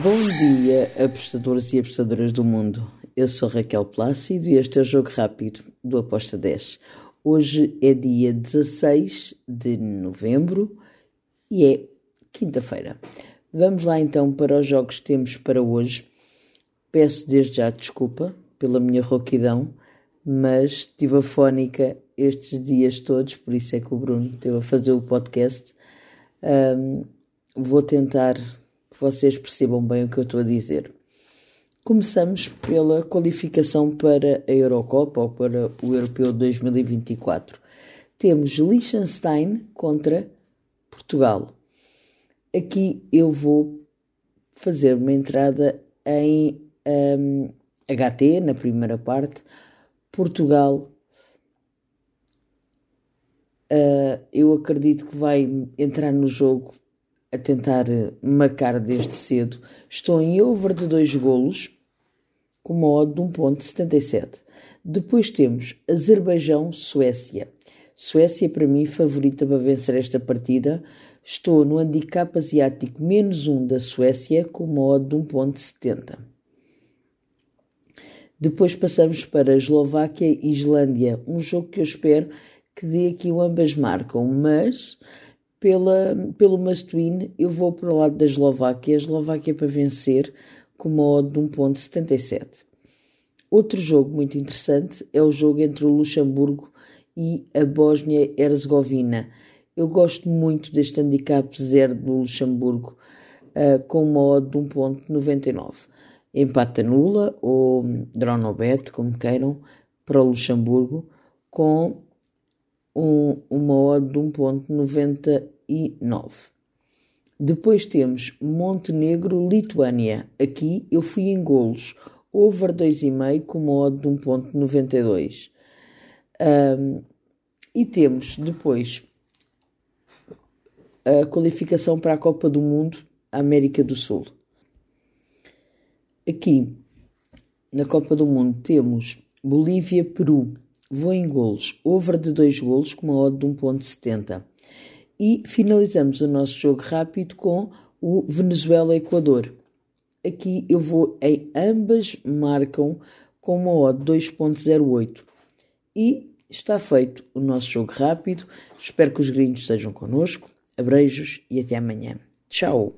Bom dia, apostadores e apostadoras do mundo. Eu sou Raquel Plácido e este é o Jogo Rápido do Aposta 10. Hoje é dia 16 de novembro e é quinta-feira. Vamos lá então para os jogos que temos para hoje. Peço desde já desculpa pela minha rouquidão, mas estive afónica estes dias todos, por isso é que o Bruno esteve a fazer o podcast. Um, vou tentar vocês percebam bem o que eu estou a dizer. Começamos pela qualificação para a Eurocopa ou para o Europeu 2024. Temos Liechtenstein contra Portugal. Aqui eu vou fazer uma entrada em um, HT, na primeira parte. Portugal, uh, eu acredito que vai entrar no jogo a tentar marcar desde cedo. Estou em over de dois golos, com uma odd de 1.77. Depois temos Azerbaijão-Suécia. Suécia, para mim, favorita para vencer esta partida. Estou no handicap asiático menos 1 da Suécia, com uma odd de 1.70. Depois passamos para Eslováquia e Islândia, um jogo que eu espero que dê aqui o ambas marcam, mas pela, pelo must-win, eu vou para o lado da Eslováquia. A Eslováquia para vencer com uma odd de 1.77. Outro jogo muito interessante é o jogo entre o Luxemburgo e a Bósnia-Herzegovina. Eu gosto muito deste handicap zero do Luxemburgo uh, com uma odd de 1.99. Empata nula ou Dronobet, como queiram, para o Luxemburgo com um, uma odd de 1.99. Depois temos Montenegro-Lituânia. Aqui eu fui em golos. Over 2,5 com uma odd de 1.92. Um, e temos depois a qualificação para a Copa do Mundo, América do Sul. Aqui, na Copa do Mundo, temos Bolívia-Peru vou em golos, over de 2 golos com uma odd de 1.70. E finalizamos o nosso jogo rápido com o Venezuela-Equador. Aqui eu vou em ambas marcam com uma odd 2.08. E está feito o nosso jogo rápido. Espero que os gringos estejam connosco. Abreijos e até amanhã. Tchau!